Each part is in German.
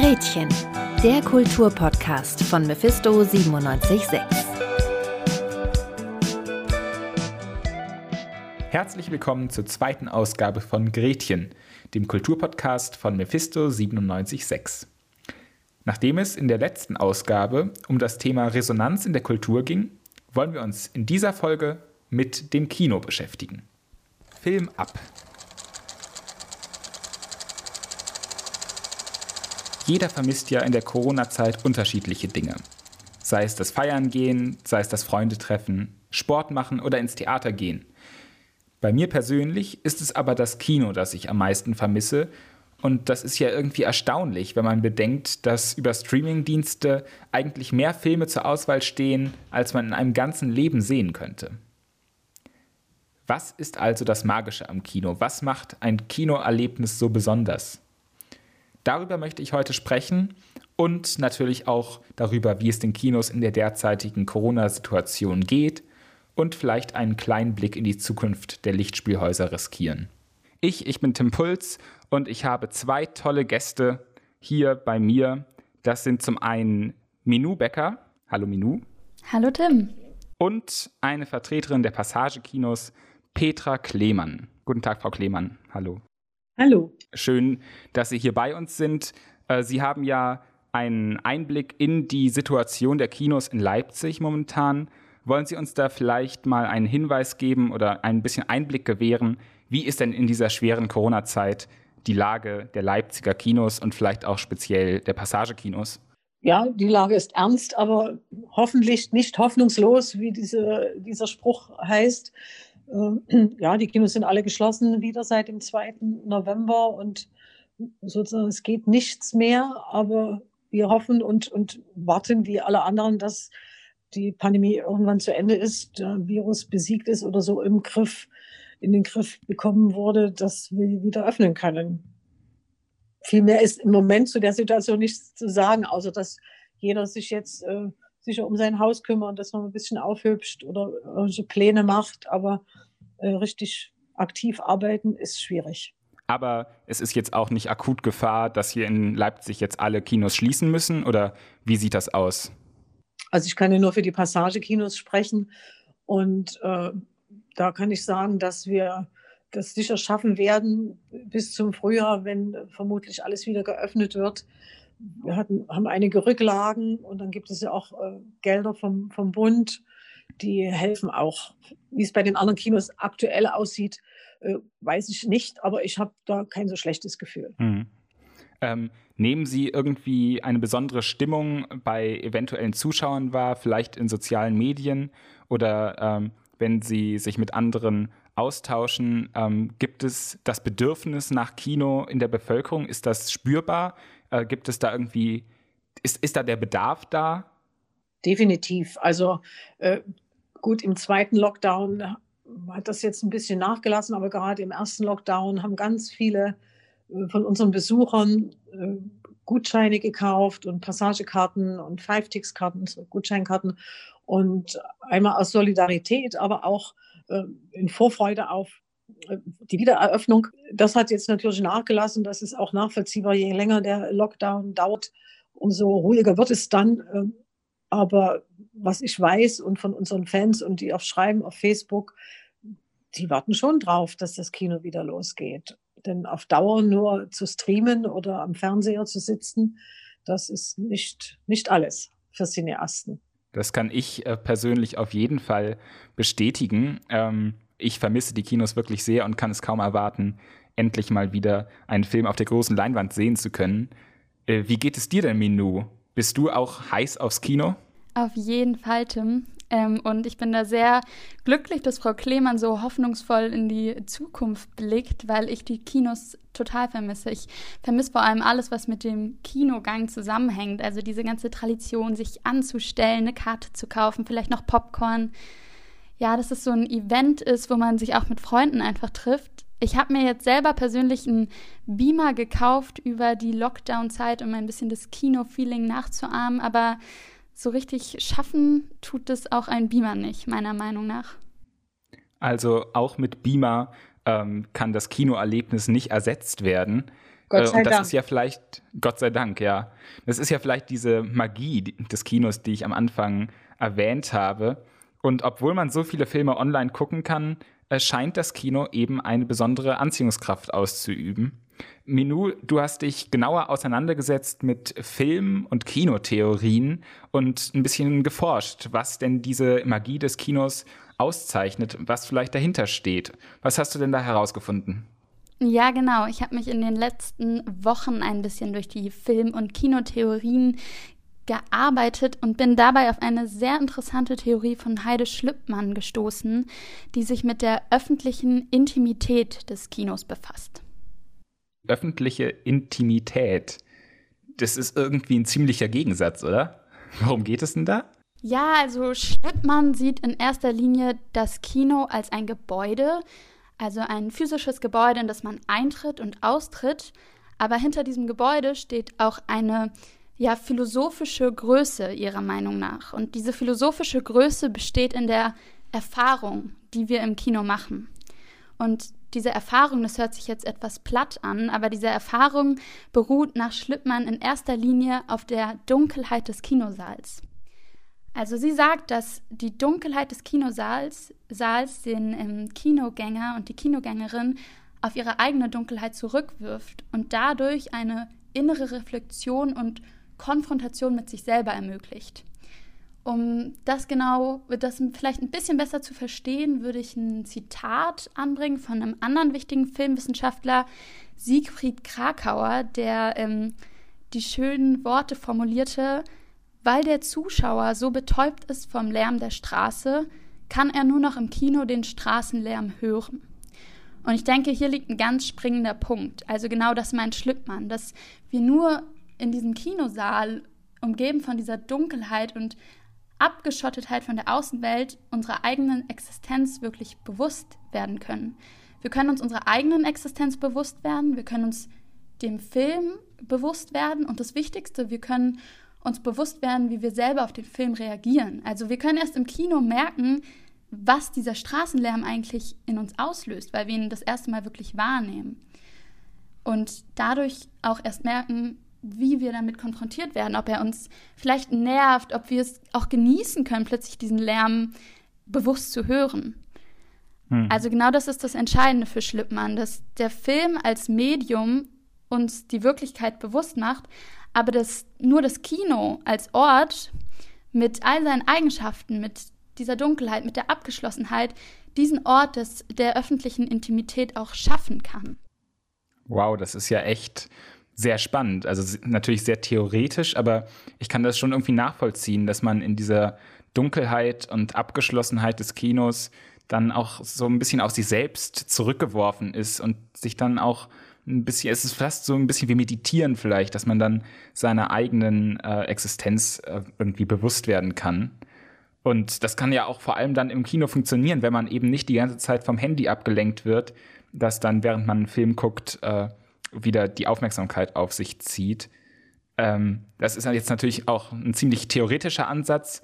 Gretchen, der Kulturpodcast von Mephisto 976. Herzlich willkommen zur zweiten Ausgabe von Gretchen, dem Kulturpodcast von Mephisto 976. Nachdem es in der letzten Ausgabe um das Thema Resonanz in der Kultur ging, wollen wir uns in dieser Folge mit dem Kino beschäftigen. Film ab. Jeder vermisst ja in der Corona-Zeit unterschiedliche Dinge. Sei es das Feiern gehen, sei es das Freunde treffen, Sport machen oder ins Theater gehen. Bei mir persönlich ist es aber das Kino, das ich am meisten vermisse. Und das ist ja irgendwie erstaunlich, wenn man bedenkt, dass über Streamingdienste eigentlich mehr Filme zur Auswahl stehen, als man in einem ganzen Leben sehen könnte. Was ist also das Magische am Kino? Was macht ein Kinoerlebnis so besonders? Darüber möchte ich heute sprechen und natürlich auch darüber, wie es den Kinos in der derzeitigen Corona-Situation geht und vielleicht einen kleinen Blick in die Zukunft der Lichtspielhäuser riskieren. Ich, ich bin Tim Puls und ich habe zwei tolle Gäste hier bei mir. Das sind zum einen Minu Becker. Hallo Minu. Hallo Tim. Und eine Vertreterin der Passagekinos, Petra Klemann. Guten Tag, Frau Klemann. Hallo. Hallo. Schön, dass Sie hier bei uns sind. Äh, Sie haben ja einen Einblick in die Situation der Kinos in Leipzig momentan. Wollen Sie uns da vielleicht mal einen Hinweis geben oder ein bisschen Einblick gewähren? Wie ist denn in dieser schweren Corona-Zeit die Lage der Leipziger Kinos und vielleicht auch speziell der Passagekinos? Ja, die Lage ist ernst, aber hoffentlich nicht hoffnungslos, wie diese, dieser Spruch heißt. Ähm, ja, die Kinos sind alle geschlossen wieder seit dem 2. November und sozusagen es geht nichts mehr, aber wir hoffen und, und warten wie alle anderen, dass die Pandemie irgendwann zu Ende ist, der Virus besiegt ist oder so im Griff, in den Griff bekommen wurde, dass wir wieder öffnen können. Viel mehr ist im Moment zu der Situation nichts zu sagen, außer dass jeder sich jetzt äh, sicher um sein Haus kümmert, das noch ein bisschen aufhübscht oder irgendwelche Pläne macht, aber äh, richtig aktiv arbeiten ist schwierig. Aber es ist jetzt auch nicht akut Gefahr, dass hier in Leipzig jetzt alle Kinos schließen müssen oder wie sieht das aus? Also ich kann ja nur für die Passagekinos sprechen und äh, da kann ich sagen, dass wir das sicher schaffen werden bis zum Frühjahr, wenn vermutlich alles wieder geöffnet wird, wir hatten, haben einige Rücklagen und dann gibt es ja auch äh, Gelder vom, vom Bund, die helfen auch. Wie es bei den anderen Kinos aktuell aussieht, äh, weiß ich nicht, aber ich habe da kein so schlechtes Gefühl. Mhm. Ähm, nehmen Sie irgendwie eine besondere Stimmung bei eventuellen Zuschauern wahr, vielleicht in sozialen Medien oder ähm, wenn Sie sich mit anderen austauschen? Ähm, gibt es das Bedürfnis nach Kino in der Bevölkerung? Ist das spürbar? Äh, gibt es da irgendwie, ist, ist da der Bedarf da? Definitiv. Also äh, gut, im zweiten Lockdown hat das jetzt ein bisschen nachgelassen, aber gerade im ersten Lockdown haben ganz viele äh, von unseren Besuchern äh, Gutscheine gekauft und Passagekarten und Five-Tix-Karten, Gutscheinkarten. Und einmal aus Solidarität, aber auch äh, in Vorfreude auf die Wiedereröffnung, das hat jetzt natürlich nachgelassen. Das ist auch nachvollziehbar. Je länger der Lockdown dauert, umso ruhiger wird es dann. Ähm, aber was ich weiß und von unseren Fans und die auch schreiben auf Facebook, die warten schon drauf, dass das Kino wieder losgeht. Denn auf Dauer nur zu streamen oder am Fernseher zu sitzen, das ist nicht, nicht alles für Cineasten. Das kann ich äh, persönlich auf jeden Fall bestätigen. Ähm, ich vermisse die Kinos wirklich sehr und kann es kaum erwarten, endlich mal wieder einen Film auf der großen Leinwand sehen zu können. Äh, wie geht es dir denn, Minu? Bist du auch heiß aufs Kino? Auf jeden Fall, Tim. Ähm, und ich bin da sehr glücklich, dass Frau Klemann so hoffnungsvoll in die Zukunft blickt, weil ich die Kinos total vermisse. Ich vermisse vor allem alles, was mit dem Kinogang zusammenhängt. Also diese ganze Tradition, sich anzustellen, eine Karte zu kaufen, vielleicht noch Popcorn ja, dass es so ein Event ist, wo man sich auch mit Freunden einfach trifft. Ich habe mir jetzt selber persönlich einen Beamer gekauft über die Lockdown-Zeit, um ein bisschen das Kino-Feeling nachzuahmen, aber so richtig schaffen tut es auch ein Beamer nicht, meiner Meinung nach. Also auch mit Beamer ähm, kann das Kinoerlebnis nicht ersetzt werden. Gott sei und das Dank. ist ja vielleicht, Gott sei Dank, ja. Das ist ja vielleicht diese Magie des Kinos, die ich am Anfang erwähnt habe. Und obwohl man so viele Filme online gucken kann, scheint das Kino eben eine besondere Anziehungskraft auszuüben. Minou, du hast dich genauer auseinandergesetzt mit Film- und Kinotheorien und ein bisschen geforscht, was denn diese Magie des Kinos auszeichnet, was vielleicht dahinter steht. Was hast du denn da herausgefunden? Ja, genau. Ich habe mich in den letzten Wochen ein bisschen durch die Film- und Kinotheorien gearbeitet und bin dabei auf eine sehr interessante Theorie von Heide Schlüppmann gestoßen, die sich mit der öffentlichen Intimität des Kinos befasst. Öffentliche Intimität. Das ist irgendwie ein ziemlicher Gegensatz, oder? Worum geht es denn da? Ja, also Schlippmann sieht in erster Linie das Kino als ein Gebäude, also ein physisches Gebäude, in das man eintritt und austritt. Aber hinter diesem Gebäude steht auch eine ja, philosophische Größe ihrer Meinung nach. Und diese philosophische Größe besteht in der Erfahrung, die wir im Kino machen. Und diese Erfahrung, das hört sich jetzt etwas platt an, aber diese Erfahrung beruht nach Schlippmann in erster Linie auf der Dunkelheit des Kinosaals. Also sie sagt, dass die Dunkelheit des Kinosaals Saals den ähm, Kinogänger und die Kinogängerin auf ihre eigene Dunkelheit zurückwirft und dadurch eine innere Reflexion und Konfrontation mit sich selber ermöglicht. Um das genau, das vielleicht ein bisschen besser zu verstehen, würde ich ein Zitat anbringen von einem anderen wichtigen Filmwissenschaftler, Siegfried Krakauer, der ähm, die schönen Worte formulierte, weil der Zuschauer so betäubt ist vom Lärm der Straße, kann er nur noch im Kino den Straßenlärm hören. Und ich denke, hier liegt ein ganz springender Punkt. Also genau das meint Schlüppmann, dass wir nur in diesem Kinosaal, umgeben von dieser Dunkelheit und Abgeschottetheit von der Außenwelt, unserer eigenen Existenz wirklich bewusst werden können. Wir können uns unserer eigenen Existenz bewusst werden, wir können uns dem Film bewusst werden und das Wichtigste, wir können uns bewusst werden, wie wir selber auf den Film reagieren. Also wir können erst im Kino merken, was dieser Straßenlärm eigentlich in uns auslöst, weil wir ihn das erste Mal wirklich wahrnehmen. Und dadurch auch erst merken, wie wir damit konfrontiert werden, ob er uns vielleicht nervt, ob wir es auch genießen können, plötzlich diesen Lärm bewusst zu hören. Hm. Also genau das ist das Entscheidende für Schlippmann, dass der Film als Medium uns die Wirklichkeit bewusst macht, aber dass nur das Kino als Ort mit all seinen Eigenschaften, mit dieser Dunkelheit, mit der Abgeschlossenheit, diesen Ort des, der öffentlichen Intimität auch schaffen kann. Wow, das ist ja echt sehr spannend. Also natürlich sehr theoretisch, aber ich kann das schon irgendwie nachvollziehen, dass man in dieser Dunkelheit und Abgeschlossenheit des Kinos dann auch so ein bisschen auf sich selbst zurückgeworfen ist und sich dann auch ein bisschen, es ist fast so ein bisschen wie Meditieren vielleicht, dass man dann seiner eigenen äh, Existenz äh, irgendwie bewusst werden kann. Und das kann ja auch vor allem dann im Kino funktionieren, wenn man eben nicht die ganze Zeit vom Handy abgelenkt wird, dass dann, während man einen Film guckt, äh, wieder die Aufmerksamkeit auf sich zieht. Ähm, das ist jetzt natürlich auch ein ziemlich theoretischer Ansatz.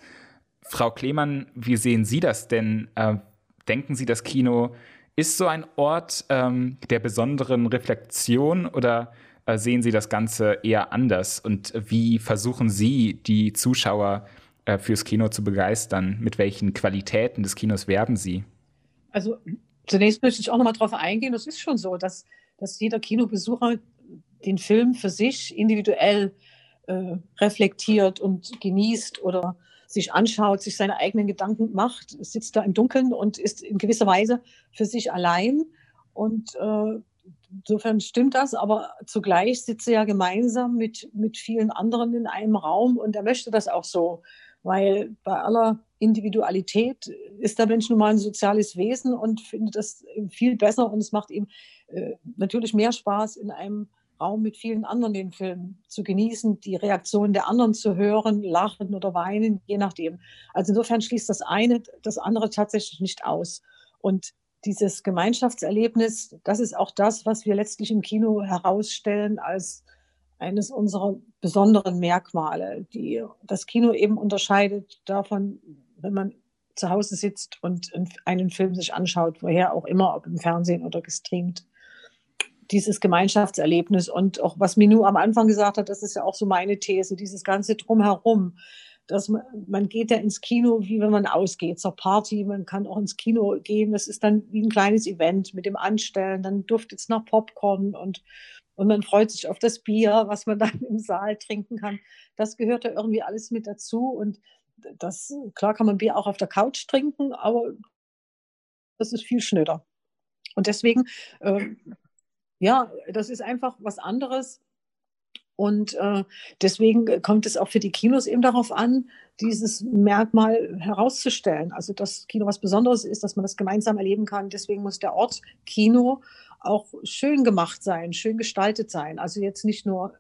Frau Klemann, wie sehen Sie das denn? Äh, denken Sie, das Kino ist so ein Ort ähm, der besonderen Reflexion oder äh, sehen Sie das Ganze eher anders? Und wie versuchen Sie, die Zuschauer äh, fürs Kino zu begeistern? Mit welchen Qualitäten des Kinos werben Sie? Also zunächst möchte ich auch noch mal darauf eingehen, das ist schon so, dass, dass jeder Kinobesucher den Film für sich individuell äh, reflektiert und genießt oder sich anschaut, sich seine eigenen Gedanken macht, sitzt da im Dunkeln und ist in gewisser Weise für sich allein. Und äh, insofern stimmt das, aber zugleich sitzt er ja gemeinsam mit, mit vielen anderen in einem Raum und er möchte das auch so, weil bei aller Individualität ist der Mensch nun mal ein soziales Wesen und findet das viel besser und es macht ihm äh, natürlich mehr Spaß in einem Raum mit vielen anderen den Film zu genießen, die Reaktion der anderen zu hören, lachen oder weinen, je nachdem. Also insofern schließt das eine das andere tatsächlich nicht aus. Und dieses Gemeinschaftserlebnis, das ist auch das, was wir letztlich im Kino herausstellen als eines unserer besonderen Merkmale, die das Kino eben unterscheidet davon, wenn man zu Hause sitzt und einen Film sich anschaut, woher auch immer, ob im Fernsehen oder gestreamt dieses Gemeinschaftserlebnis. Und auch was Minou am Anfang gesagt hat, das ist ja auch so meine These, dieses ganze Drumherum. Dass man, man geht ja ins Kino, wie wenn man ausgeht, zur Party. Man kann auch ins Kino gehen. Das ist dann wie ein kleines Event mit dem Anstellen. Dann duftet es nach Popcorn und, und man freut sich auf das Bier, was man dann im Saal trinken kann. Das gehört ja irgendwie alles mit dazu. Und das, klar kann man Bier auch auf der Couch trinken, aber das ist viel schneller. Und deswegen, äh, ja, das ist einfach was anderes. Und äh, deswegen kommt es auch für die Kinos eben darauf an, dieses Merkmal herauszustellen. Also, dass Kino was Besonderes ist, dass man das gemeinsam erleben kann. Deswegen muss der Ort Kino auch schön gemacht sein, schön gestaltet sein. Also jetzt nicht nur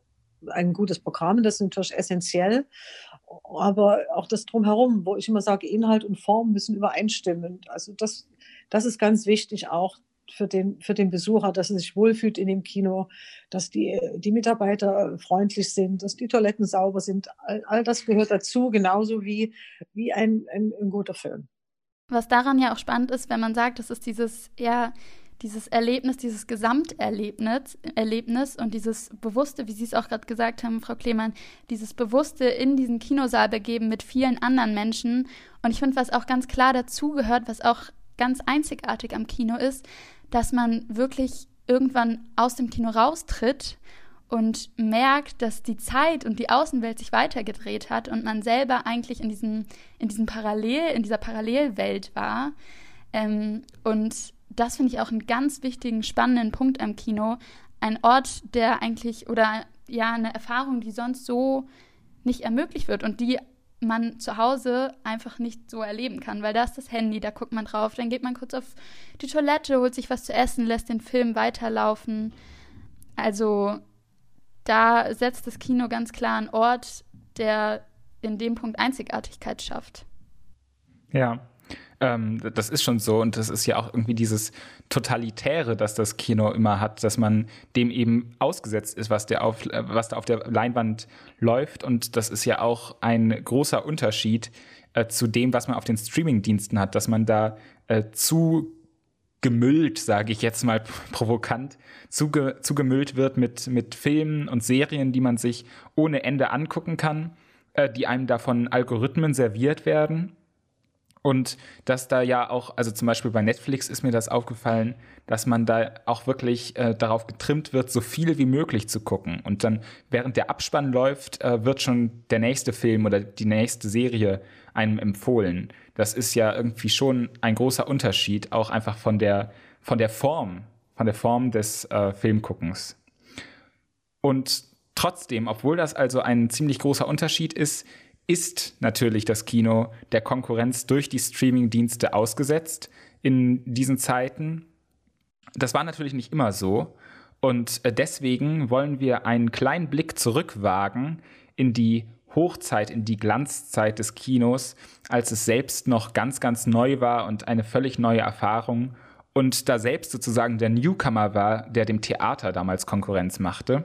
ein gutes Programm, das ist natürlich essentiell, aber auch das drumherum, wo ich immer sage, Inhalt und Form müssen übereinstimmen. Also das, das ist ganz wichtig auch für den, für den Besucher, dass er sich wohlfühlt in dem Kino, dass die, die Mitarbeiter freundlich sind, dass die Toiletten sauber sind. All, all das gehört dazu, genauso wie, wie ein, ein, ein guter Film. Was daran ja auch spannend ist, wenn man sagt, das ist dieses, ja, dieses Erlebnis, dieses Gesamterlebnis Erlebnis und dieses bewusste, wie Sie es auch gerade gesagt haben, Frau Klemann, dieses bewusste in diesen Kinosaal begeben mit vielen anderen Menschen. Und ich finde, was auch ganz klar dazugehört, was auch ganz einzigartig am Kino ist, dass man wirklich irgendwann aus dem Kino raustritt und merkt, dass die Zeit und die Außenwelt sich weitergedreht hat und man selber eigentlich in diesem, in diesem Parallel, in dieser Parallelwelt war. Ähm, und das finde ich auch einen ganz wichtigen, spannenden Punkt am Kino. Ein Ort, der eigentlich, oder ja, eine Erfahrung, die sonst so nicht ermöglicht wird und die man zu Hause einfach nicht so erleben kann, weil da ist das Handy, da guckt man drauf, dann geht man kurz auf die Toilette, holt sich was zu essen, lässt den Film weiterlaufen. Also da setzt das Kino ganz klar einen Ort, der in dem Punkt Einzigartigkeit schafft. Ja, ähm, das ist schon so und das ist ja auch irgendwie dieses Totalitäre, das das Kino immer hat, dass man dem eben ausgesetzt ist, was, der auf, äh, was da auf der Leinwand läuft. Und das ist ja auch ein großer Unterschied äh, zu dem, was man auf den Streamingdiensten hat, dass man da äh, zu gemüllt, sage ich jetzt mal provokant, zuge zugemüllt wird mit, mit Filmen und Serien, die man sich ohne Ende angucken kann, äh, die einem davon Algorithmen serviert werden und dass da ja auch, also zum Beispiel bei Netflix ist mir das aufgefallen, dass man da auch wirklich äh, darauf getrimmt wird, so viel wie möglich zu gucken. Und dann, während der Abspann läuft, äh, wird schon der nächste Film oder die nächste Serie einem empfohlen. Das ist ja irgendwie schon ein großer Unterschied, auch einfach von der, von der Form, von der Form des äh, Filmguckens. Und trotzdem, obwohl das also ein ziemlich großer Unterschied ist, ist natürlich das Kino der Konkurrenz durch die Streaming-Dienste ausgesetzt in diesen Zeiten. Das war natürlich nicht immer so. Und äh, deswegen wollen wir einen kleinen Blick zurückwagen in die Hochzeit, in die Glanzzeit des Kinos, als es selbst noch ganz, ganz neu war und eine völlig neue Erfahrung und da selbst sozusagen der Newcomer war, der dem Theater damals Konkurrenz machte.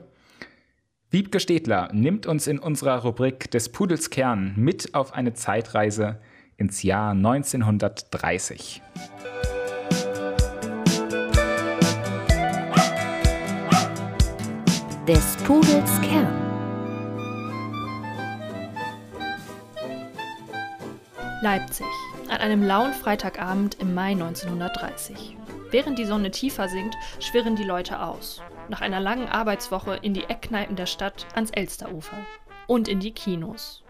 Wiebke Stedler nimmt uns in unserer Rubrik des Pudels Kern mit auf eine Zeitreise ins Jahr 1930. Des Pudels Kern. Leipzig. An einem lauen Freitagabend im Mai 1930. Während die Sonne tiefer sinkt, schwirren die Leute aus nach einer langen Arbeitswoche in die Eckkneipen der Stadt ans Elsterufer und in die Kinos.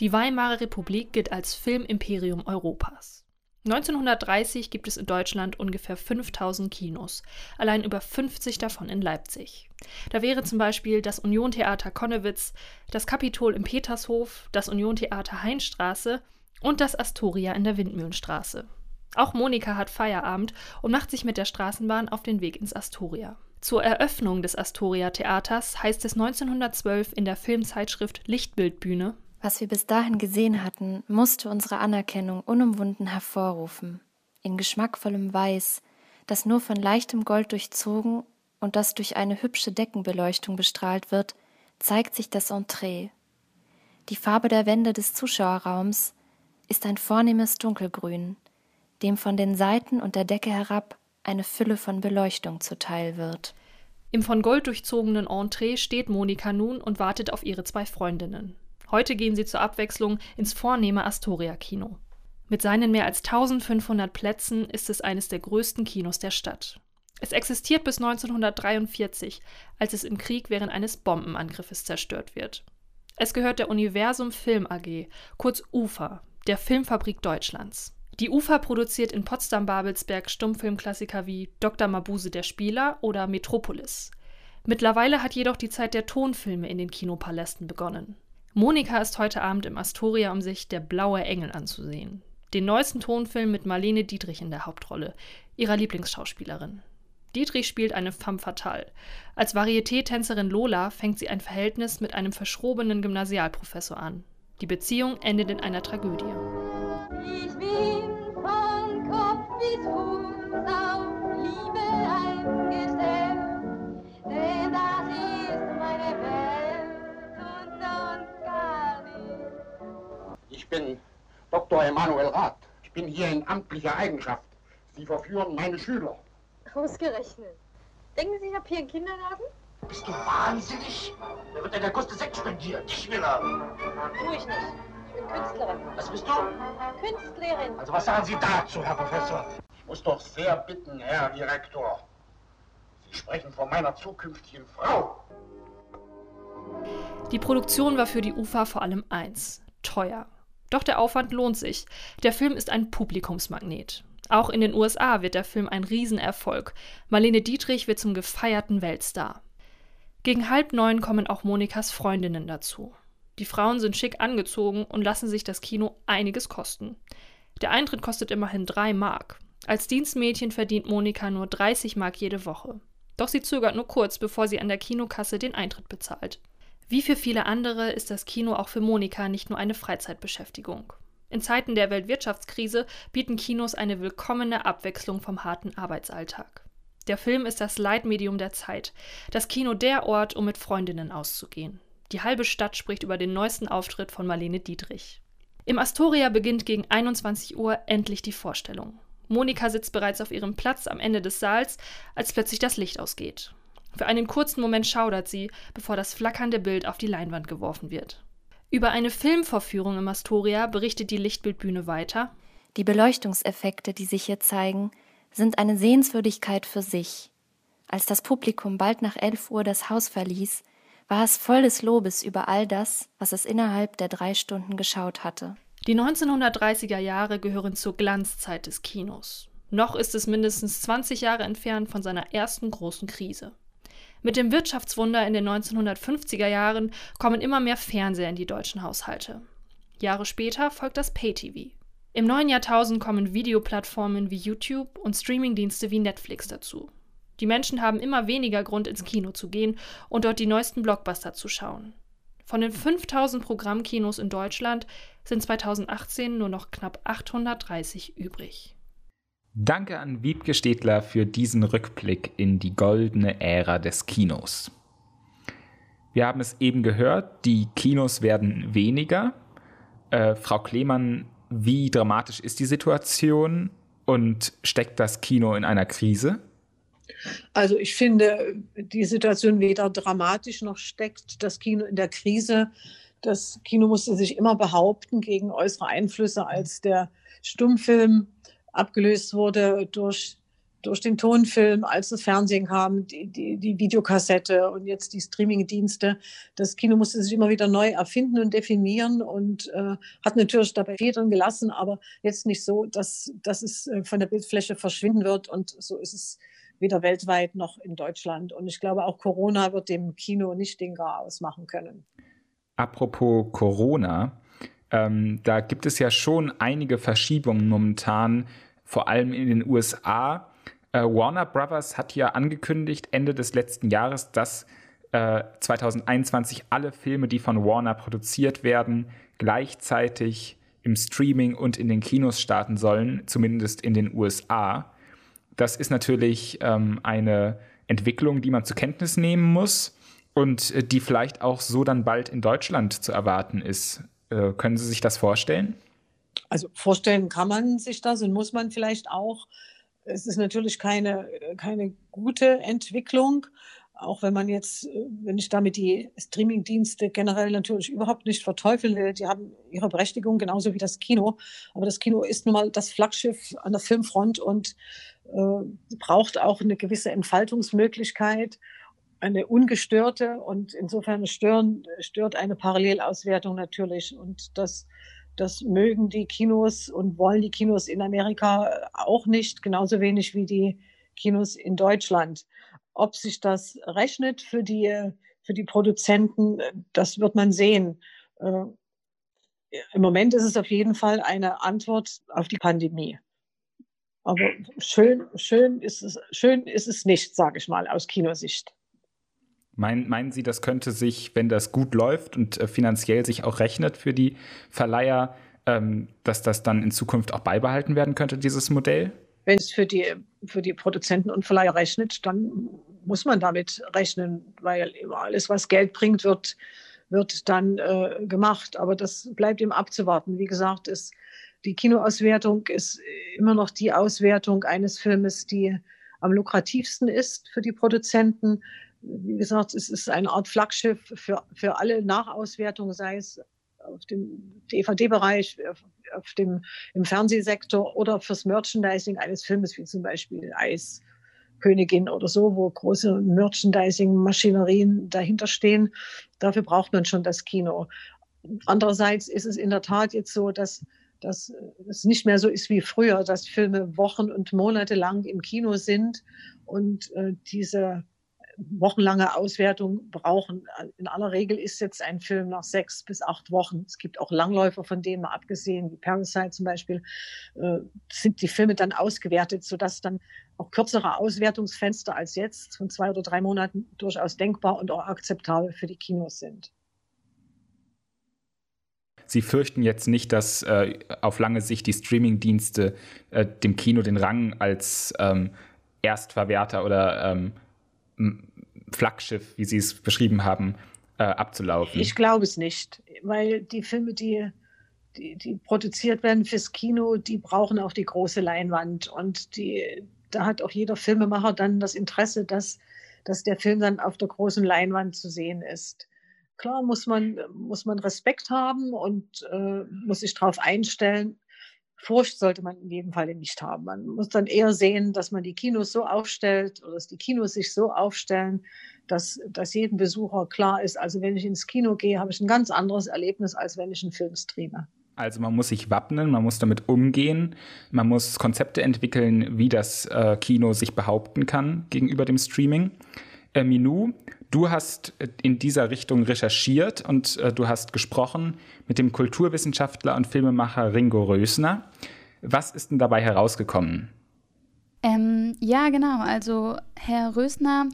Die Weimarer Republik gilt als Filmimperium Europas. 1930 gibt es in Deutschland ungefähr 5000 Kinos, allein über 50 davon in Leipzig. Da wäre zum Beispiel das Uniontheater Konnewitz, das Kapitol im Petershof, das Uniontheater Heinstraße und das Astoria in der Windmühlenstraße. Auch Monika hat Feierabend und macht sich mit der Straßenbahn auf den Weg ins Astoria. Zur Eröffnung des Astoria Theaters heißt es 1912 in der Filmzeitschrift Lichtbildbühne Was wir bis dahin gesehen hatten, musste unsere Anerkennung unumwunden hervorrufen. In geschmackvollem Weiß, das nur von leichtem Gold durchzogen und das durch eine hübsche Deckenbeleuchtung bestrahlt wird, zeigt sich das Entree. Die Farbe der Wände des Zuschauerraums ist ein vornehmes Dunkelgrün, dem von den Seiten und der Decke herab eine Fülle von Beleuchtung zuteil wird. Im von Gold durchzogenen Entree steht Monika nun und wartet auf ihre zwei Freundinnen. Heute gehen sie zur Abwechslung ins vornehme Astoria-Kino. Mit seinen mehr als 1500 Plätzen ist es eines der größten Kinos der Stadt. Es existiert bis 1943, als es im Krieg während eines Bombenangriffes zerstört wird. Es gehört der Universum Film AG, kurz UFA, der Filmfabrik Deutschlands. Die UFA produziert in Potsdam-Babelsberg Stummfilmklassiker wie Dr. Mabuse der Spieler oder Metropolis. Mittlerweile hat jedoch die Zeit der Tonfilme in den Kinopalästen begonnen. Monika ist heute Abend im Astoria, um sich Der blaue Engel anzusehen. Den neuesten Tonfilm mit Marlene Dietrich in der Hauptrolle, ihrer Lieblingsschauspielerin. Dietrich spielt eine femme fatale. Als Varieté-Tänzerin Lola fängt sie ein Verhältnis mit einem verschrobenen Gymnasialprofessor an. Die Beziehung endet in einer Tragödie. Ich bin von Kopf bis Fuß auf Liebe eingestellt, denn das ist meine Welt und sonst gar nicht. Ich bin Dr. Emanuel Rath. Ich bin hier in amtlicher Eigenschaft. Sie verführen meine Schüler. Ausgerechnet. Denken Sie, ich habe hier einen Kindergarten? Bist du wahnsinnig? Da wird ja der größte Sekt spendiert. Ich will er. Tu ich nicht. Künstlerin. Was bist du? Künstlerin. Also was sagen Sie dazu, Herr Professor? Ich muss doch sehr bitten, Herr Direktor. Sie sprechen von meiner zukünftigen Frau. Die Produktion war für die UFA vor allem eins: teuer. Doch der Aufwand lohnt sich. Der Film ist ein Publikumsmagnet. Auch in den USA wird der Film ein Riesenerfolg. Marlene Dietrich wird zum gefeierten Weltstar. Gegen halb neun kommen auch Monikas Freundinnen dazu. Die Frauen sind schick angezogen und lassen sich das Kino einiges kosten. Der Eintritt kostet immerhin drei Mark. Als Dienstmädchen verdient Monika nur 30 Mark jede Woche. Doch sie zögert nur kurz, bevor sie an der Kinokasse den Eintritt bezahlt. Wie für viele andere ist das Kino auch für Monika nicht nur eine Freizeitbeschäftigung. In Zeiten der Weltwirtschaftskrise bieten Kinos eine willkommene Abwechslung vom harten Arbeitsalltag. Der Film ist das Leitmedium der Zeit, das Kino der Ort, um mit Freundinnen auszugehen. Die halbe Stadt spricht über den neuesten Auftritt von Marlene Dietrich. Im Astoria beginnt gegen 21 Uhr endlich die Vorstellung. Monika sitzt bereits auf ihrem Platz am Ende des Saals, als plötzlich das Licht ausgeht. Für einen kurzen Moment schaudert sie, bevor das flackernde Bild auf die Leinwand geworfen wird. Über eine Filmvorführung im Astoria berichtet die Lichtbildbühne weiter. Die Beleuchtungseffekte, die sich hier zeigen, sind eine Sehenswürdigkeit für sich. Als das Publikum bald nach elf Uhr das Haus verließ, war es voll des Lobes über all das, was es innerhalb der drei Stunden geschaut hatte. Die 1930er Jahre gehören zur Glanzzeit des Kinos. Noch ist es mindestens 20 Jahre entfernt von seiner ersten großen Krise. Mit dem Wirtschaftswunder in den 1950er Jahren kommen immer mehr Fernseher in die deutschen Haushalte. Jahre später folgt das Pay-TV. Im neuen Jahrtausend kommen Videoplattformen wie YouTube und Streamingdienste wie Netflix dazu. Die Menschen haben immer weniger Grund, ins Kino zu gehen und dort die neuesten Blockbuster zu schauen. Von den 5000 Programmkinos in Deutschland sind 2018 nur noch knapp 830 übrig. Danke an Wiebke Stedler für diesen Rückblick in die goldene Ära des Kinos. Wir haben es eben gehört, die Kinos werden weniger. Äh, Frau Klemann, wie dramatisch ist die Situation und steckt das Kino in einer Krise? Also ich finde, die Situation weder dramatisch noch steckt das Kino in der Krise. Das Kino musste sich immer behaupten gegen äußere Einflüsse als der Stummfilm abgelöst wurde durch, durch den Tonfilm, als das Fernsehen kam, die, die, die Videokassette und jetzt die Streamingdienste. Das Kino musste sich immer wieder neu erfinden und definieren und äh, hat natürlich dabei Federn gelassen, aber jetzt nicht so, dass, dass es äh, von der Bildfläche verschwinden wird und so ist es weder weltweit noch in Deutschland. Und ich glaube, auch Corona wird dem Kino nicht den Garaus machen können. Apropos Corona, ähm, da gibt es ja schon einige Verschiebungen momentan, vor allem in den USA. Äh, Warner Brothers hat ja angekündigt, Ende des letzten Jahres, dass äh, 2021 alle Filme, die von Warner produziert werden, gleichzeitig im Streaming und in den Kinos starten sollen, zumindest in den USA. Das ist natürlich ähm, eine Entwicklung, die man zur Kenntnis nehmen muss und äh, die vielleicht auch so dann bald in Deutschland zu erwarten ist. Äh, können Sie sich das vorstellen? Also vorstellen kann man sich das und muss man vielleicht auch. Es ist natürlich keine, keine gute Entwicklung, auch wenn man jetzt, äh, wenn ich damit die Streaming-Dienste generell natürlich überhaupt nicht verteufeln will, die haben ihre Berechtigung, genauso wie das Kino. Aber das Kino ist nun mal das Flaggschiff an der Filmfront und äh, braucht auch eine gewisse Entfaltungsmöglichkeit, eine ungestörte und insofern stören, stört eine Parallelauswertung natürlich. Und das, das mögen die Kinos und wollen die Kinos in Amerika auch nicht, genauso wenig wie die Kinos in Deutschland. Ob sich das rechnet für die, für die Produzenten, das wird man sehen. Äh, Im Moment ist es auf jeden Fall eine Antwort auf die Pandemie. Aber schön, schön, ist, es, schön ist es nicht, sage ich mal, aus Kinosicht. Mein, meinen Sie, das könnte sich, wenn das gut läuft und äh, finanziell sich auch rechnet für die Verleiher, ähm, dass das dann in Zukunft auch beibehalten werden könnte, dieses Modell? wenn es für die, für die Produzenten und Verleiher rechnet, dann muss man damit rechnen, weil alles, was Geld bringt, wird, wird dann äh, gemacht. Aber das bleibt ihm abzuwarten. Wie gesagt, ist, die Kinoauswertung ist immer noch die Auswertung eines Filmes, die am lukrativsten ist für die Produzenten. Wie gesagt, es ist eine Art Flaggschiff für, für alle Nachauswertungen, sei es auf dem DVD-Bereich, auf dem, im Fernsehsektor oder fürs Merchandising eines Filmes, wie zum Beispiel Eiskönigin oder so, wo große Merchandising-Maschinerien dahinter stehen. Dafür braucht man schon das Kino. Andererseits ist es in der Tat jetzt so, dass dass es nicht mehr so ist wie früher, dass Filme Wochen und Monate lang im Kino sind und äh, diese wochenlange Auswertung brauchen. In aller Regel ist jetzt ein Film nach sechs bis acht Wochen. Es gibt auch Langläufer, von denen mal abgesehen, wie Parasite zum Beispiel, äh, sind die Filme dann ausgewertet, sodass dann auch kürzere Auswertungsfenster als jetzt von zwei oder drei Monaten durchaus denkbar und auch akzeptabel für die Kinos sind. Sie fürchten jetzt nicht, dass äh, auf lange Sicht die Streamingdienste äh, dem Kino den Rang als ähm, Erstverwerter oder ähm, Flaggschiff, wie Sie es beschrieben haben, äh, abzulaufen? Ich glaube es nicht, weil die Filme, die, die, die, produziert werden fürs Kino, die brauchen auch die große Leinwand. Und die, da hat auch jeder Filmemacher dann das Interesse, dass, dass der Film dann auf der großen Leinwand zu sehen ist. Klar muss man, muss man Respekt haben und äh, muss sich darauf einstellen, Furcht sollte man in jedem Fall nicht haben. Man muss dann eher sehen, dass man die Kinos so aufstellt oder dass die Kinos sich so aufstellen, dass, dass jedem Besucher klar ist, also wenn ich ins Kino gehe, habe ich ein ganz anderes Erlebnis, als wenn ich einen Film streame. Also man muss sich wappnen, man muss damit umgehen, man muss Konzepte entwickeln, wie das äh, Kino sich behaupten kann gegenüber dem Streaming. Äh, Minou, du hast äh, in dieser Richtung recherchiert und äh, du hast gesprochen mit dem Kulturwissenschaftler und Filmemacher Ringo Rösner. Was ist denn dabei herausgekommen? Ähm, ja, genau. Also Herr Rösner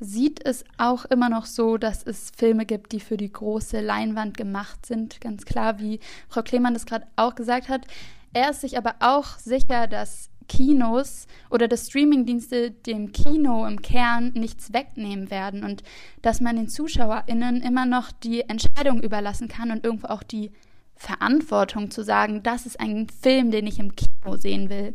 sieht es auch immer noch so, dass es Filme gibt, die für die große Leinwand gemacht sind. Ganz klar, wie Frau Klemann das gerade auch gesagt hat. Er ist sich aber auch sicher, dass Kinos oder dass Streamingdienste dem Kino im Kern nichts wegnehmen werden und dass man den ZuschauerInnen immer noch die Entscheidung überlassen kann und irgendwo auch die Verantwortung zu sagen, das ist ein Film, den ich im Kino sehen will.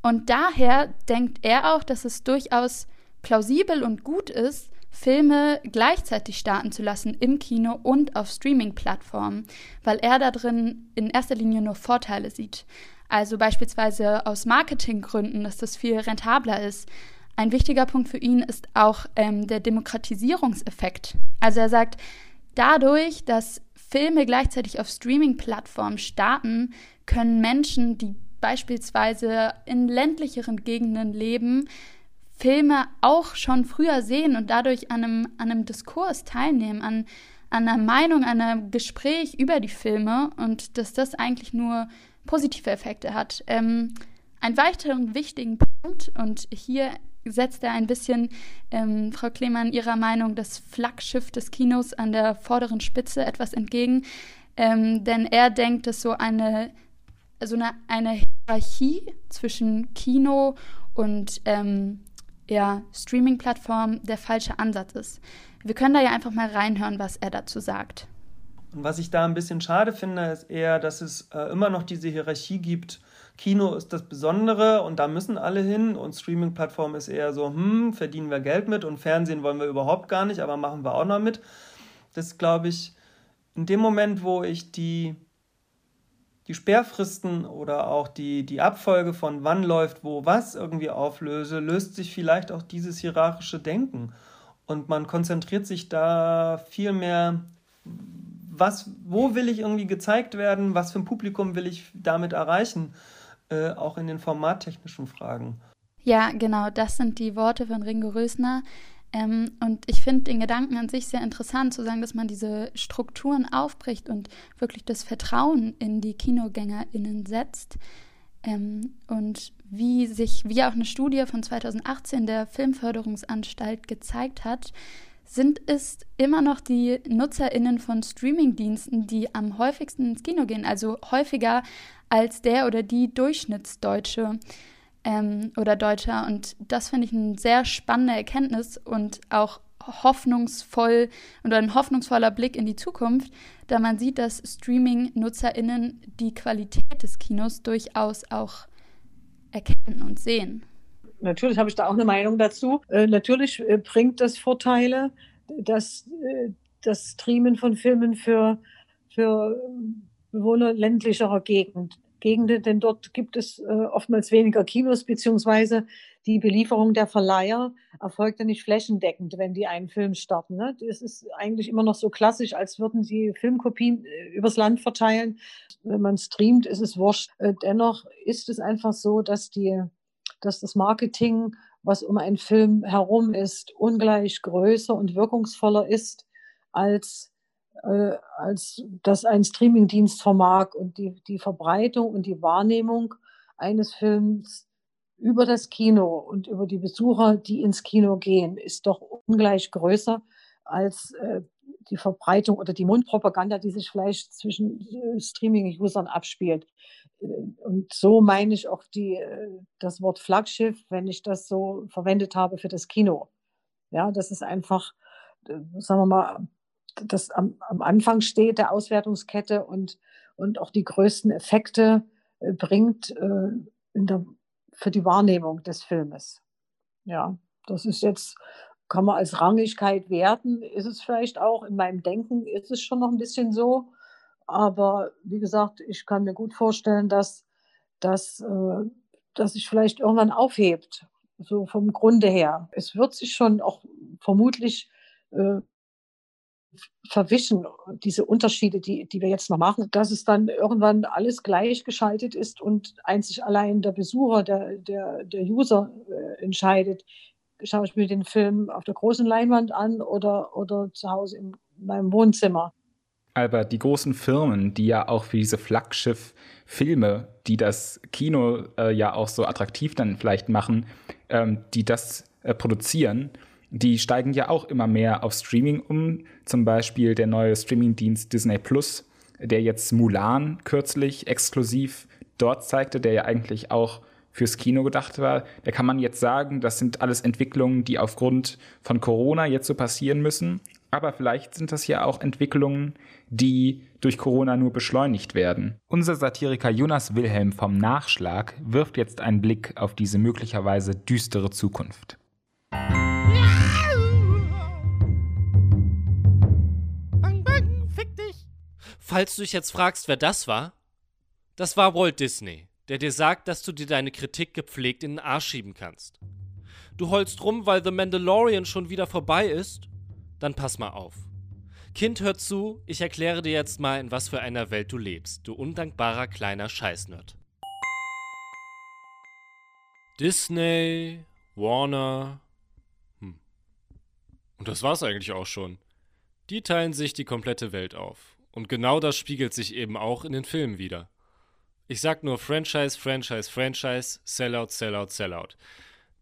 Und daher denkt er auch, dass es durchaus plausibel und gut ist, Filme gleichzeitig starten zu lassen im Kino und auf Streaming-Plattformen, weil er da drin in erster Linie nur Vorteile sieht. Also beispielsweise aus Marketinggründen, dass das viel rentabler ist. Ein wichtiger Punkt für ihn ist auch ähm, der Demokratisierungseffekt. Also er sagt, dadurch, dass Filme gleichzeitig auf Streaming-Plattformen starten, können Menschen, die beispielsweise in ländlicheren Gegenden leben, Filme auch schon früher sehen und dadurch an einem, an einem Diskurs teilnehmen, an, an einer Meinung, an einem Gespräch über die Filme und dass das eigentlich nur positive Effekte hat. Ähm, einen weiteren wichtigen Punkt, und hier setzt er ein bisschen, ähm, Frau Klemann, Ihrer Meinung, das Flaggschiff des Kinos an der vorderen Spitze etwas entgegen. Ähm, denn er denkt, dass so eine, so eine, eine Hierarchie zwischen Kino und ähm, ja, Streaming-Plattform der falsche Ansatz ist. Wir können da ja einfach mal reinhören, was er dazu sagt. Und was ich da ein bisschen schade finde, ist eher, dass es äh, immer noch diese Hierarchie gibt. Kino ist das Besondere und da müssen alle hin und Streaming-Plattform ist eher so, hm, verdienen wir Geld mit und Fernsehen wollen wir überhaupt gar nicht, aber machen wir auch noch mit. Das glaube ich, in dem Moment, wo ich die, die Sperrfristen oder auch die, die Abfolge von wann läuft wo was irgendwie auflöse, löst sich vielleicht auch dieses hierarchische Denken. Und man konzentriert sich da viel mehr, was, wo will ich irgendwie gezeigt werden, was für ein Publikum will ich damit erreichen, äh, auch in den formattechnischen Fragen. Ja, genau, das sind die Worte von Ringo Rösner. Ähm, und ich finde den Gedanken an sich sehr interessant, zu sagen, dass man diese Strukturen aufbricht und wirklich das Vertrauen in die KinogängerInnen setzt. Ähm, und wie sich, wie auch eine Studie von 2018 der Filmförderungsanstalt gezeigt hat, sind es immer noch die NutzerInnen von Streamingdiensten, die am häufigsten ins Kino gehen, also häufiger als der oder die Durchschnittsdeutsche ähm, oder Deutscher. Und das finde ich eine sehr spannende Erkenntnis und auch hoffnungsvoll oder ein hoffnungsvoller Blick in die Zukunft, da man sieht, dass Streaming-NutzerInnen die Qualität des Kinos durchaus auch erkennen und sehen. Natürlich habe ich da auch eine Meinung dazu. Äh, natürlich äh, bringt das Vorteile, dass äh, das Streamen von Filmen für, für Bewohner ländlicherer Gegend Gegenden, denn dort gibt es äh, oftmals weniger Kinos, beziehungsweise die Belieferung der Verleiher erfolgt ja nicht flächendeckend, wenn die einen Film starten. Ne? Das ist eigentlich immer noch so klassisch, als würden sie Filmkopien äh, übers Land verteilen. Wenn man streamt, ist es wurscht. Äh, dennoch ist es einfach so, dass, die, dass das Marketing, was um einen Film herum ist, ungleich größer und wirkungsvoller ist als äh, als das ein Streamingdienst vermag und die, die Verbreitung und die Wahrnehmung eines Films über das Kino und über die Besucher, die ins Kino gehen, ist doch ungleich größer als äh, die Verbreitung oder die Mundpropaganda, die sich vielleicht zwischen äh, Streaming-Usern abspielt. Äh, und so meine ich auch die, äh, das Wort Flaggschiff, wenn ich das so verwendet habe für das Kino. Ja, das ist einfach, sagen wir mal, das am, am Anfang steht der Auswertungskette und, und auch die größten Effekte bringt äh, der, für die Wahrnehmung des Filmes. Ja, das ist jetzt, kann man als Rangigkeit werten, ist es vielleicht auch, in meinem Denken ist es schon noch ein bisschen so. Aber wie gesagt, ich kann mir gut vorstellen, dass, dass, äh, dass sich vielleicht irgendwann aufhebt, so vom Grunde her. Es wird sich schon auch vermutlich äh, verwischen, diese Unterschiede, die, die wir jetzt noch machen, dass es dann irgendwann alles gleichgeschaltet ist und einzig allein der Besucher, der, der, der User äh, entscheidet, schaue ich mir den Film auf der großen Leinwand an oder, oder zu Hause in meinem Wohnzimmer. Aber die großen Firmen, die ja auch für diese Flaggschiff-Filme, die das Kino äh, ja auch so attraktiv dann vielleicht machen, ähm, die das äh, produzieren, die steigen ja auch immer mehr auf Streaming um. Zum Beispiel der neue Streamingdienst Disney Plus, der jetzt Mulan kürzlich exklusiv dort zeigte, der ja eigentlich auch fürs Kino gedacht war. Da kann man jetzt sagen, das sind alles Entwicklungen, die aufgrund von Corona jetzt so passieren müssen. Aber vielleicht sind das ja auch Entwicklungen, die durch Corona nur beschleunigt werden. Unser Satiriker Jonas Wilhelm vom Nachschlag wirft jetzt einen Blick auf diese möglicherweise düstere Zukunft. Falls du dich jetzt fragst, wer das war, das war Walt Disney, der dir sagt, dass du dir deine Kritik gepflegt in den Arsch schieben kannst. Du heulst rum, weil The Mandalorian schon wieder vorbei ist? Dann pass mal auf. Kind, hör zu, ich erkläre dir jetzt mal, in was für einer Welt du lebst, du undankbarer kleiner Scheißnerd. Disney, Warner. Hm. Und das war's eigentlich auch schon. Die teilen sich die komplette Welt auf. Und genau das spiegelt sich eben auch in den Filmen wieder. Ich sag nur Franchise, Franchise, Franchise, Sellout, Sellout, Sellout.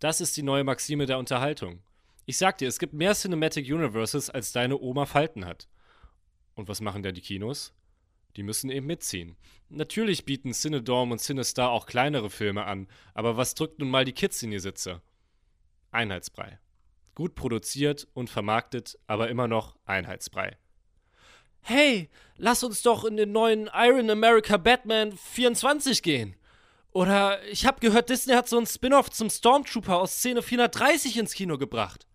Das ist die neue Maxime der Unterhaltung. Ich sag dir, es gibt mehr Cinematic Universes, als deine Oma Falten hat. Und was machen denn die Kinos? Die müssen eben mitziehen. Natürlich bieten Cinedorm und Cinestar auch kleinere Filme an, aber was drückt nun mal die Kids in die Sitze? Einheitsbrei. Gut produziert und vermarktet, aber immer noch Einheitsbrei. Hey, lass uns doch in den neuen Iron America Batman 24 gehen. Oder ich habe gehört, Disney hat so ein Spin-off zum Stormtrooper aus Szene 430 ins Kino gebracht.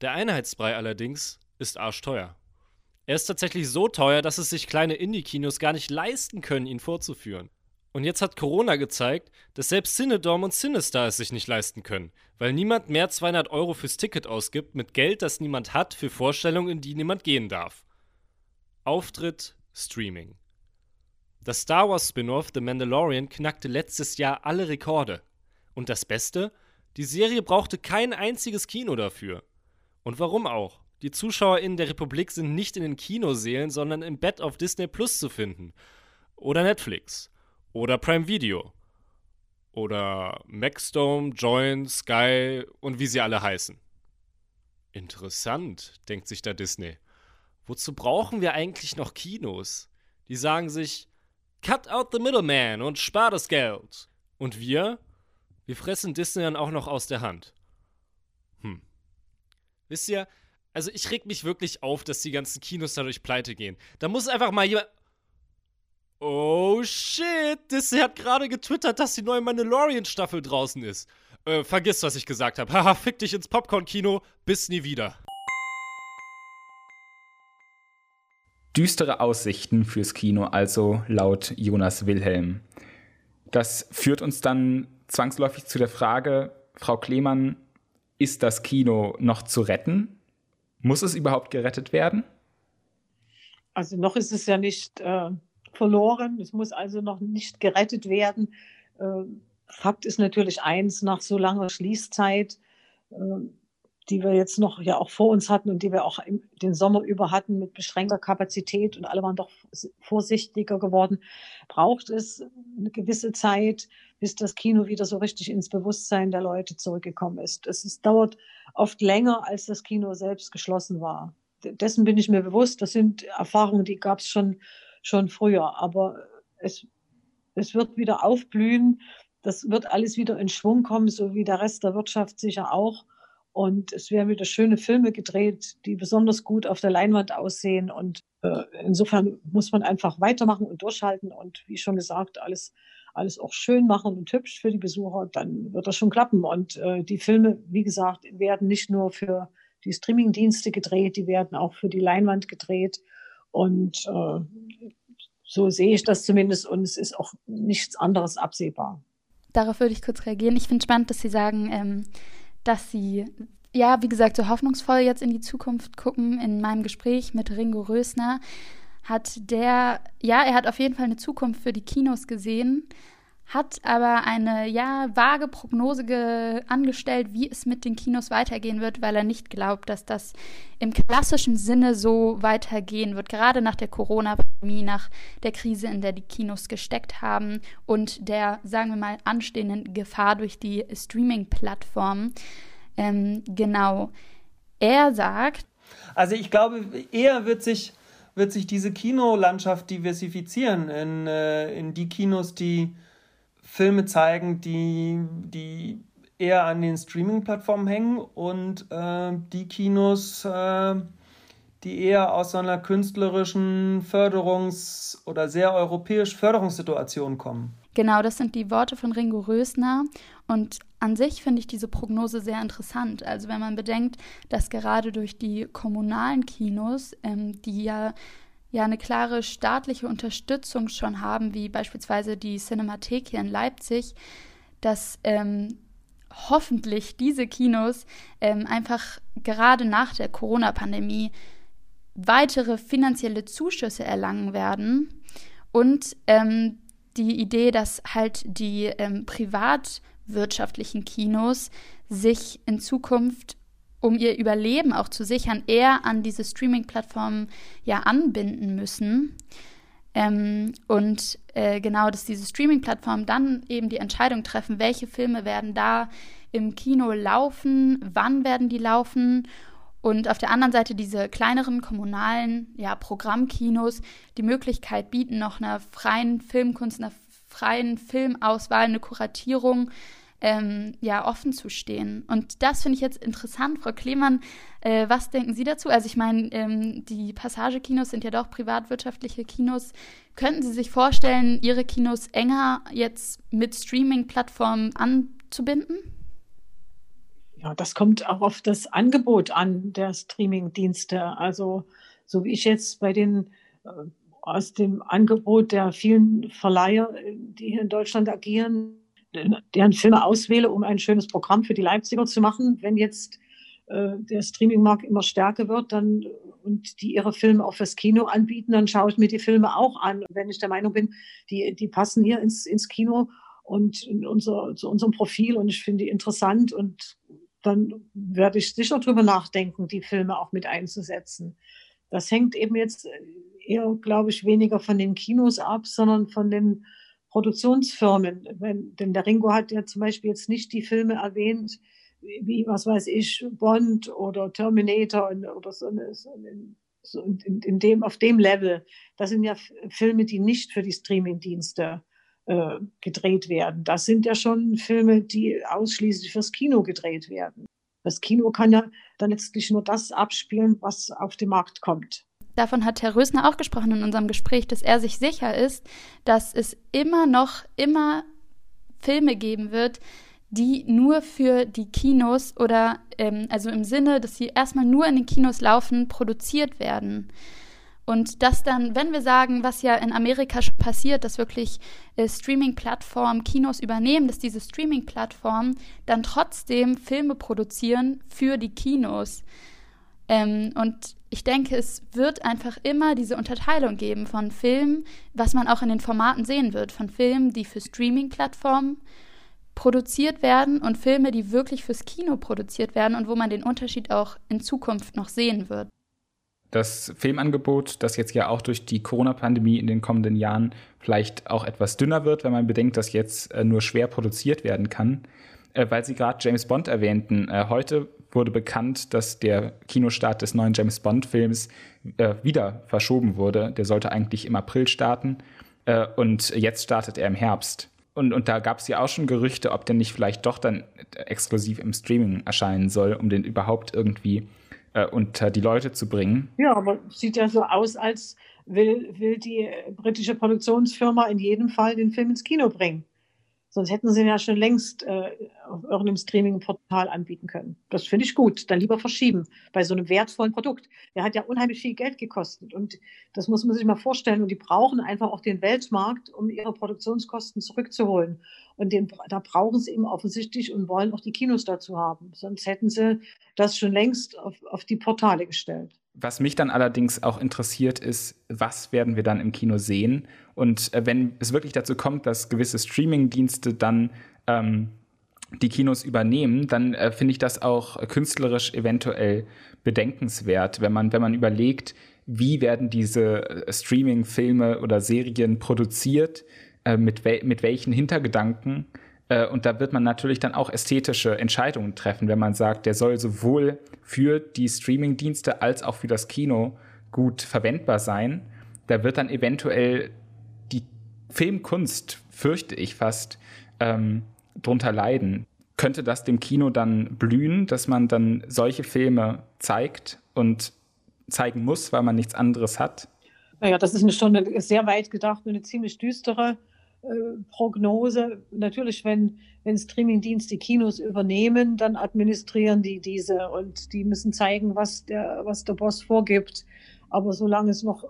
Der Einheitsbrei allerdings ist arschteuer. Er ist tatsächlich so teuer, dass es sich kleine Indie-Kinos gar nicht leisten können, ihn vorzuführen. Und jetzt hat Corona gezeigt, dass selbst Cinedorm und Cinestar es sich nicht leisten können, weil niemand mehr 200 Euro fürs Ticket ausgibt mit Geld, das niemand hat, für Vorstellungen, in die niemand gehen darf. Auftritt, Streaming. Das Star Wars Spin-off The Mandalorian knackte letztes Jahr alle Rekorde. Und das Beste? Die Serie brauchte kein einziges Kino dafür. Und warum auch? Die ZuschauerInnen der Republik sind nicht in den Kinoseelen, sondern im Bett auf Disney Plus zu finden. Oder Netflix. Oder Prime Video. Oder Maxdome, Join, Sky und wie sie alle heißen. Interessant, denkt sich da Disney. Wozu brauchen wir eigentlich noch Kinos? Die sagen sich, cut out the middleman und spar das Geld. Und wir? Wir fressen Disney dann auch noch aus der Hand. Hm. Wisst ihr, also ich reg mich wirklich auf, dass die ganzen Kinos dadurch pleite gehen. Da muss einfach mal jemand. Oh shit, Disney hat gerade getwittert, dass die neue Mandalorian-Staffel draußen ist. Äh, vergiss, was ich gesagt habe. Haha, fick dich ins Popcorn-Kino, bis nie wieder. Düstere Aussichten fürs Kino, also laut Jonas Wilhelm. Das führt uns dann zwangsläufig zu der Frage, Frau Klemann, ist das Kino noch zu retten? Muss es überhaupt gerettet werden? Also noch ist es ja nicht äh, verloren. Es muss also noch nicht gerettet werden. Äh, Fakt ist natürlich eins, nach so langer Schließzeit, äh, die wir jetzt noch ja auch vor uns hatten und die wir auch im, den Sommer über hatten mit beschränkter Kapazität und alle waren doch vorsichtiger geworden, braucht es eine gewisse Zeit, bis das Kino wieder so richtig ins Bewusstsein der Leute zurückgekommen ist. Es ist, dauert oft länger, als das Kino selbst geschlossen war. Dessen bin ich mir bewusst. Das sind Erfahrungen, die gab es schon schon früher. Aber es, es wird wieder aufblühen. Das wird alles wieder in Schwung kommen, so wie der Rest der Wirtschaft sicher auch. Und es werden wieder schöne Filme gedreht, die besonders gut auf der Leinwand aussehen. Und äh, insofern muss man einfach weitermachen und durchhalten und wie schon gesagt, alles, alles auch schön machen und hübsch für die Besucher. Dann wird das schon klappen. Und äh, die Filme, wie gesagt, werden nicht nur für die Streamingdienste gedreht, die werden auch für die Leinwand gedreht. Und äh, so sehe ich das zumindest und es ist auch nichts anderes absehbar. Darauf würde ich kurz reagieren. Ich finde spannend, dass Sie sagen, ähm, dass Sie, ja, wie gesagt, so hoffnungsvoll jetzt in die Zukunft gucken. In meinem Gespräch mit Ringo Rösner hat der, ja, er hat auf jeden Fall eine Zukunft für die Kinos gesehen hat aber eine ja vage Prognose angestellt, wie es mit den Kinos weitergehen wird, weil er nicht glaubt, dass das im klassischen Sinne so weitergehen wird, gerade nach der Corona-Pandemie, nach der Krise, in der die Kinos gesteckt haben und der, sagen wir mal, anstehenden Gefahr durch die Streaming-Plattformen. Ähm, genau. Er sagt. Also ich glaube, eher wird sich wird sich diese Kinolandschaft diversifizieren in, äh, in die Kinos, die Filme zeigen, die, die eher an den Streaming-Plattformen hängen und äh, die Kinos, äh, die eher aus so einer künstlerischen Förderungs- oder sehr europäisch Förderungssituation kommen. Genau, das sind die Worte von Ringo Rösner. Und an sich finde ich diese Prognose sehr interessant. Also wenn man bedenkt, dass gerade durch die kommunalen Kinos, ähm, die ja ja eine klare staatliche Unterstützung schon haben, wie beispielsweise die Cinemathek hier in Leipzig, dass ähm, hoffentlich diese Kinos ähm, einfach gerade nach der Corona-Pandemie weitere finanzielle Zuschüsse erlangen werden und ähm, die Idee, dass halt die ähm, privatwirtschaftlichen Kinos sich in Zukunft um ihr Überleben auch zu sichern, eher an diese Streaming-Plattformen ja anbinden müssen. Ähm, und äh, genau, dass diese Streaming-Plattformen dann eben die Entscheidung treffen, welche Filme werden da im Kino laufen, wann werden die laufen. Und auf der anderen Seite diese kleineren kommunalen ja, Programmkinos die Möglichkeit bieten, noch einer freien Filmkunst, einer freien Filmauswahl, eine Kuratierung ähm, ja offen zu stehen. Und das finde ich jetzt interessant, Frau Klemann. Äh, was denken Sie dazu? Also ich meine, ähm, die Passagekinos sind ja doch privatwirtschaftliche Kinos. Könnten Sie sich vorstellen, Ihre Kinos enger jetzt mit Streaming-Plattformen anzubinden? Ja, das kommt auch auf das Angebot an der Streaming-Dienste. Also so wie ich jetzt bei den äh, aus dem Angebot der vielen Verleiher, die hier in Deutschland agieren, deren Filme auswähle, um ein schönes Programm für die Leipziger zu machen. Wenn jetzt äh, der Streamingmarkt immer stärker wird dann, und die ihre Filme auch fürs Kino anbieten, dann schaue ich mir die Filme auch an. Wenn ich der Meinung bin, die, die passen hier ins, ins Kino und unser, zu unserem Profil und ich finde die interessant und dann werde ich sicher darüber nachdenken, die Filme auch mit einzusetzen. Das hängt eben jetzt eher, glaube ich, weniger von den Kinos ab, sondern von den Produktionsfirmen. Wenn, denn der Ringo hat ja zum Beispiel jetzt nicht die Filme erwähnt, wie, was weiß ich, Bond oder Terminator oder so, so in, in, dem, auf dem Level. Das sind ja Filme, die nicht für die Streamingdienste äh, gedreht werden. Das sind ja schon Filme, die ausschließlich fürs Kino gedreht werden. Das Kino kann ja dann letztlich nur das abspielen, was auf den Markt kommt. Davon hat Herr Rösner auch gesprochen in unserem Gespräch, dass er sich sicher ist, dass es immer noch, immer Filme geben wird, die nur für die Kinos oder ähm, also im Sinne, dass sie erstmal nur in den Kinos laufen, produziert werden. Und das dann, wenn wir sagen, was ja in Amerika schon passiert, dass wirklich äh, Streaming-Plattformen Kinos übernehmen, dass diese Streaming-Plattformen dann trotzdem Filme produzieren für die Kinos. Ähm, und ich denke, es wird einfach immer diese Unterteilung geben von Filmen, was man auch in den Formaten sehen wird, von Filmen, die für Streaming-Plattformen produziert werden und Filme, die wirklich fürs Kino produziert werden und wo man den Unterschied auch in Zukunft noch sehen wird. Das Filmangebot, das jetzt ja auch durch die Corona-Pandemie in den kommenden Jahren vielleicht auch etwas dünner wird, wenn man bedenkt, dass jetzt äh, nur schwer produziert werden kann, äh, weil Sie gerade James Bond erwähnten. Äh, heute wurde bekannt, dass der Kinostart des neuen James Bond-Films äh, wieder verschoben wurde. Der sollte eigentlich im April starten äh, und jetzt startet er im Herbst. Und, und da gab es ja auch schon Gerüchte, ob der nicht vielleicht doch dann exklusiv im Streaming erscheinen soll, um den überhaupt irgendwie äh, unter die Leute zu bringen. Ja, aber sieht ja so aus, als will, will die britische Produktionsfirma in jedem Fall den Film ins Kino bringen. Sonst hätten sie ihn ja schon längst äh, auf irgendeinem Streaming-Portal anbieten können. Das finde ich gut. Dann lieber verschieben bei so einem wertvollen Produkt. Der hat ja unheimlich viel Geld gekostet. Und das muss man sich mal vorstellen. Und die brauchen einfach auch den Weltmarkt, um ihre Produktionskosten zurückzuholen. Und den, da brauchen sie eben offensichtlich und wollen auch die Kinos dazu haben. Sonst hätten sie das schon längst auf, auf die Portale gestellt. Was mich dann allerdings auch interessiert, ist, was werden wir dann im Kino sehen? Und äh, wenn es wirklich dazu kommt, dass gewisse Streaming-Dienste dann ähm, die Kinos übernehmen, dann äh, finde ich das auch künstlerisch eventuell bedenkenswert, wenn man, wenn man überlegt, wie werden diese äh, Streaming-Filme oder Serien produziert, äh, mit, wel mit welchen Hintergedanken. Äh, und da wird man natürlich dann auch ästhetische Entscheidungen treffen, wenn man sagt, der soll sowohl für die Streaming-Dienste als auch für das Kino gut verwendbar sein. Da wird dann eventuell die Filmkunst, fürchte ich fast, ähm, drunter leiden. Könnte das dem Kino dann blühen, dass man dann solche Filme zeigt und zeigen muss, weil man nichts anderes hat? Naja, das ist schon eine sehr weit gedacht und eine ziemlich düstere Prognose. Natürlich, wenn, wenn Streamingdienste Kinos übernehmen, dann administrieren die diese und die müssen zeigen, was der, was der Boss vorgibt. Aber solange es noch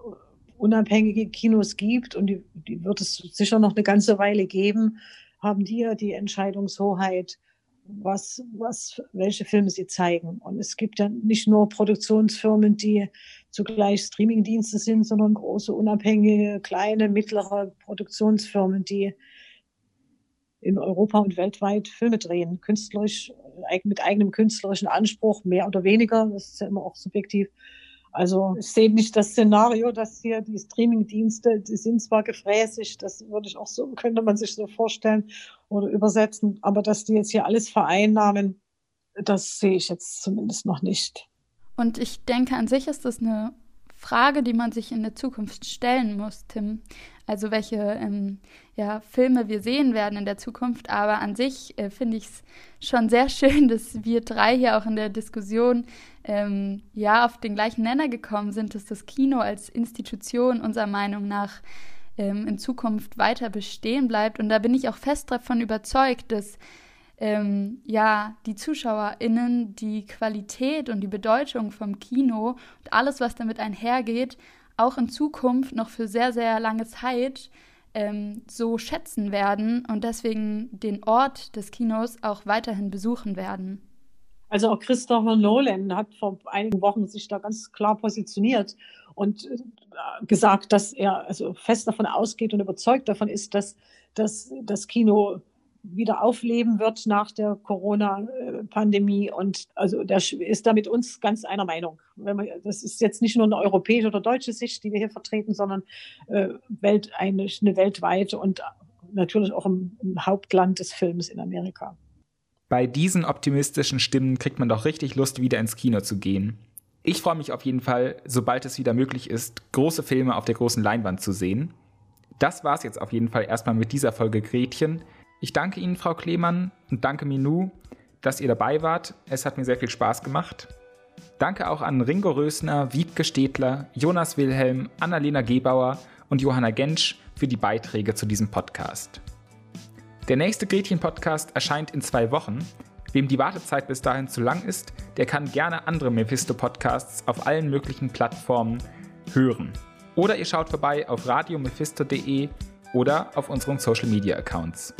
unabhängige Kinos gibt, und die, die wird es sicher noch eine ganze Weile geben, haben die ja die Entscheidungshoheit, was, was, welche Filme sie zeigen. Und es gibt ja nicht nur Produktionsfirmen, die zugleich Streamingdienste sind, sondern große, unabhängige, kleine, mittlere Produktionsfirmen, die in Europa und weltweit Filme drehen, künstlerisch, mit eigenem künstlerischen Anspruch, mehr oder weniger, das ist ja immer auch subjektiv. Also ich sehe nicht das Szenario, dass hier die Streamingdienste, die sind zwar gefräßig, das würde ich auch so, könnte man sich so vorstellen oder übersetzen, aber dass die jetzt hier alles vereinnahmen, das sehe ich jetzt zumindest noch nicht. Und ich denke, an sich ist das eine Frage, die man sich in der Zukunft stellen muss, Tim. Also welche ähm, ja, Filme wir sehen werden in der Zukunft. Aber an sich äh, finde ich es schon sehr schön, dass wir drei hier auch in der Diskussion ähm, ja auf den gleichen Nenner gekommen sind, dass das Kino als Institution unserer Meinung nach ähm, in Zukunft weiter bestehen bleibt. Und da bin ich auch fest davon überzeugt, dass ähm, ja, die ZuschauerInnen die Qualität und die Bedeutung vom Kino und alles, was damit einhergeht, auch in Zukunft noch für sehr, sehr lange Zeit ähm, so schätzen werden und deswegen den Ort des Kinos auch weiterhin besuchen werden. Also auch Christopher Nolan hat vor einigen Wochen sich da ganz klar positioniert und äh, gesagt, dass er also fest davon ausgeht und überzeugt davon ist, dass, dass das Kino wieder aufleben wird nach der Corona-Pandemie. Und also der ist da mit uns ganz einer Meinung. Man, das ist jetzt nicht nur eine europäische oder deutsche Sicht, die wir hier vertreten, sondern äh, Welt, eine, eine weltweite und natürlich auch im, im Hauptland des Films in Amerika. Bei diesen optimistischen Stimmen kriegt man doch richtig Lust, wieder ins Kino zu gehen. Ich freue mich auf jeden Fall, sobald es wieder möglich ist, große Filme auf der großen Leinwand zu sehen. Das war's jetzt auf jeden Fall erstmal mit dieser Folge Gretchen. Ich danke Ihnen, Frau Klemann, und danke Minou, dass ihr dabei wart. Es hat mir sehr viel Spaß gemacht. Danke auch an Ringo Rösner, Wiebke Stedler, Jonas Wilhelm, Annalena Gebauer und Johanna Gensch für die Beiträge zu diesem Podcast. Der nächste Gretchen-Podcast erscheint in zwei Wochen. Wem die Wartezeit bis dahin zu lang ist, der kann gerne andere Mephisto-Podcasts auf allen möglichen Plattformen hören. Oder ihr schaut vorbei auf radiomephisto.de oder auf unseren Social-Media-Accounts.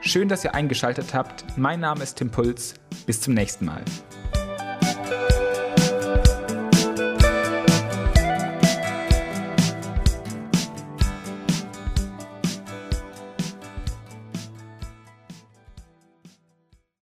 Schön, dass ihr eingeschaltet habt. Mein Name ist Tim Puls. Bis zum nächsten Mal.